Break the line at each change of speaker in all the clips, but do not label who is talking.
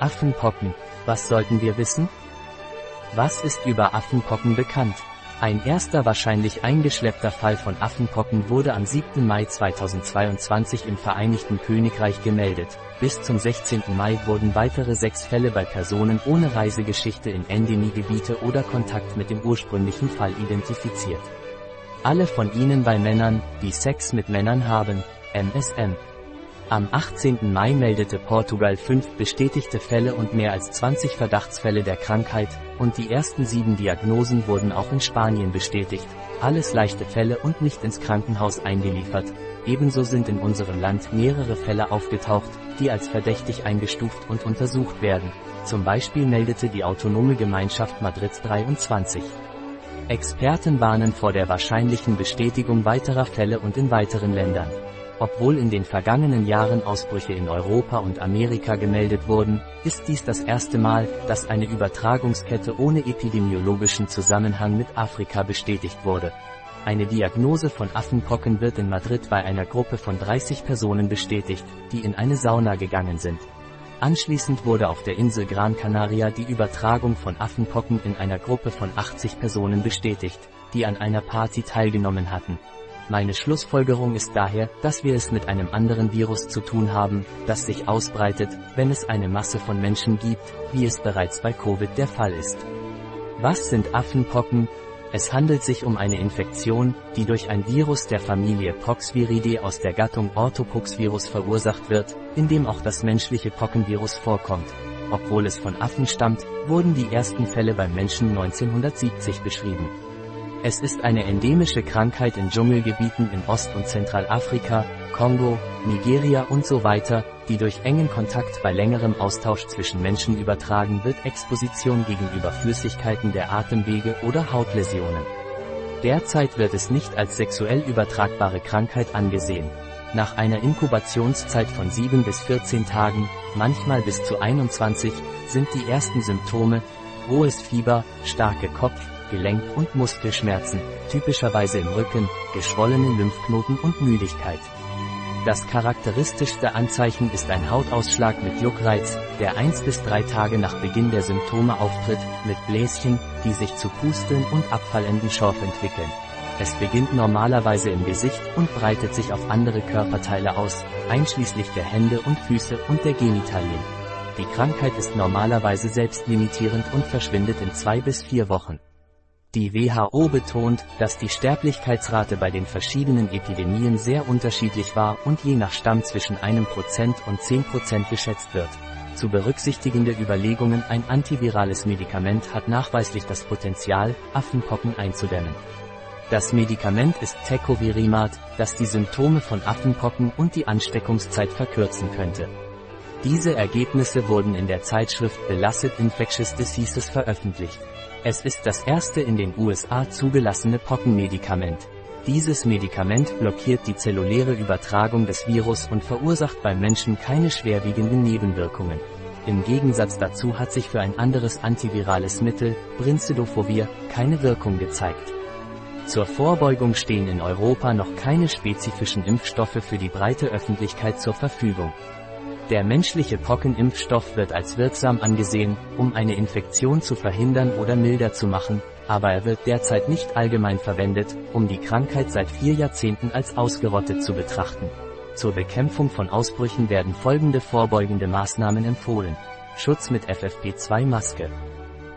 Affenpocken. Was sollten wir wissen? Was ist über Affenpocken bekannt? Ein erster wahrscheinlich eingeschleppter Fall von Affenpocken wurde am 7. Mai 2022 im Vereinigten Königreich gemeldet. Bis zum 16. Mai wurden weitere sechs Fälle bei Personen ohne Reisegeschichte in Endemiegebiete oder Kontakt mit dem ursprünglichen Fall identifiziert. Alle von ihnen bei Männern, die Sex mit Männern haben, MSM. Am 18. Mai meldete Portugal fünf bestätigte Fälle und mehr als 20 Verdachtsfälle der Krankheit, und die ersten sieben Diagnosen wurden auch in Spanien bestätigt, alles leichte Fälle und nicht ins Krankenhaus eingeliefert. Ebenso sind in unserem Land mehrere Fälle aufgetaucht, die als verdächtig eingestuft und untersucht werden. Zum Beispiel meldete die Autonome Gemeinschaft Madrid 23. Experten warnen vor der wahrscheinlichen Bestätigung weiterer Fälle und in weiteren Ländern. Obwohl in den vergangenen Jahren Ausbrüche in Europa und Amerika gemeldet wurden, ist dies das erste Mal, dass eine Übertragungskette ohne epidemiologischen Zusammenhang mit Afrika bestätigt wurde. Eine Diagnose von Affenpocken wird in Madrid bei einer Gruppe von 30 Personen bestätigt, die in eine Sauna gegangen sind. Anschließend wurde auf der Insel Gran Canaria die Übertragung von Affenpocken in einer Gruppe von 80 Personen bestätigt, die an einer Party teilgenommen hatten. Meine Schlussfolgerung ist daher, dass wir es mit einem anderen Virus zu tun haben, das sich ausbreitet, wenn es eine Masse von Menschen gibt, wie es bereits bei Covid der Fall ist. Was sind Affenpocken? Es handelt sich um eine Infektion, die durch ein Virus der Familie Poxviridae aus der Gattung Orthopoxvirus verursacht wird, in dem auch das menschliche Pockenvirus vorkommt. Obwohl es von Affen stammt, wurden die ersten Fälle beim Menschen 1970 beschrieben. Es ist eine endemische Krankheit in Dschungelgebieten in Ost- und Zentralafrika, Kongo, Nigeria und so weiter, die durch engen Kontakt bei längerem Austausch zwischen Menschen übertragen wird Exposition gegenüber Flüssigkeiten der Atemwege oder Hautläsionen. Derzeit wird es nicht als sexuell übertragbare Krankheit angesehen. Nach einer Inkubationszeit von 7 bis 14 Tagen, manchmal bis zu 21, sind die ersten Symptome, hohes Fieber, starke Kopf, Gelenk- und Muskelschmerzen, typischerweise im Rücken, geschwollene Lymphknoten und Müdigkeit. Das charakteristischste Anzeichen ist ein Hautausschlag mit Juckreiz, der 1 bis 3 Tage nach Beginn der Symptome auftritt, mit Bläschen, die sich zu Pusteln und abfallenden Schorf entwickeln. Es beginnt normalerweise im Gesicht und breitet sich auf andere Körperteile aus, einschließlich der Hände und Füße und der Genitalien. Die Krankheit ist normalerweise selbstlimitierend und verschwindet in zwei bis vier Wochen. Die WHO betont, dass die Sterblichkeitsrate bei den verschiedenen Epidemien sehr unterschiedlich war und je nach Stamm zwischen einem Prozent und 10 Prozent geschätzt wird. Zu berücksichtigende Überlegungen ein antivirales Medikament hat nachweislich das Potenzial, Affenpocken einzudämmen. Das Medikament ist Tecovirimat, das die Symptome von Affenpocken und die Ansteckungszeit verkürzen könnte. Diese Ergebnisse wurden in der Zeitschrift Belasted Infectious Diseases veröffentlicht. Es ist das erste in den USA zugelassene Pockenmedikament. Dieses Medikament blockiert die zelluläre Übertragung des Virus und verursacht beim Menschen keine schwerwiegenden Nebenwirkungen. Im Gegensatz dazu hat sich für ein anderes antivirales Mittel, Brincidofovir, keine Wirkung gezeigt. Zur Vorbeugung stehen in Europa noch keine spezifischen Impfstoffe für die breite Öffentlichkeit zur Verfügung. Der menschliche Pockenimpfstoff wird als wirksam angesehen, um eine Infektion zu verhindern oder milder zu machen, aber er wird derzeit nicht allgemein verwendet, um die Krankheit seit vier Jahrzehnten als ausgerottet zu betrachten. Zur Bekämpfung von Ausbrüchen werden folgende vorbeugende Maßnahmen empfohlen. Schutz mit FFP2-Maske.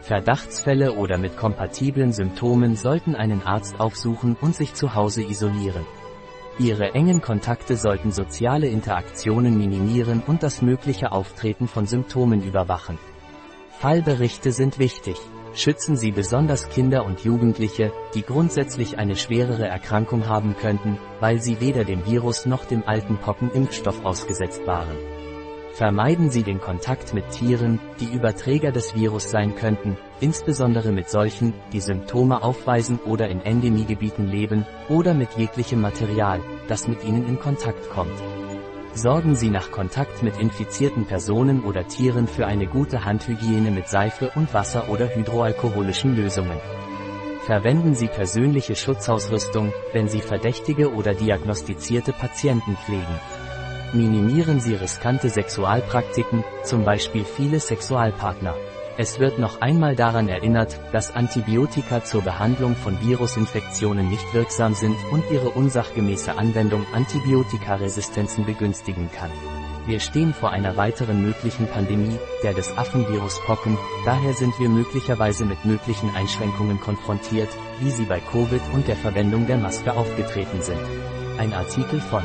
Verdachtsfälle oder mit kompatiblen Symptomen sollten einen Arzt aufsuchen und sich zu Hause isolieren. Ihre engen Kontakte sollten soziale Interaktionen minimieren und das mögliche Auftreten von Symptomen überwachen. Fallberichte sind wichtig. Schützen Sie besonders Kinder und Jugendliche, die grundsätzlich eine schwerere Erkrankung haben könnten, weil sie weder dem Virus noch dem alten Pockenimpfstoff ausgesetzt waren. Vermeiden Sie den Kontakt mit Tieren, die Überträger des Virus sein könnten, insbesondere mit solchen, die Symptome aufweisen oder in Endemiegebieten leben, oder mit jeglichem Material, das mit ihnen in Kontakt kommt. Sorgen Sie nach Kontakt mit infizierten Personen oder Tieren für eine gute Handhygiene mit Seife und Wasser oder hydroalkoholischen Lösungen. Verwenden Sie persönliche Schutzausrüstung, wenn Sie verdächtige oder diagnostizierte Patienten pflegen. Minimieren Sie riskante Sexualpraktiken, zum Beispiel viele Sexualpartner. Es wird noch einmal daran erinnert, dass Antibiotika zur Behandlung von Virusinfektionen nicht wirksam sind und ihre unsachgemäße Anwendung Antibiotikaresistenzen begünstigen kann. Wir stehen vor einer weiteren möglichen Pandemie, der des Affenvirus Pocken, daher sind wir möglicherweise mit möglichen Einschränkungen konfrontiert, wie sie bei Covid und der Verwendung der Maske aufgetreten sind. Ein Artikel von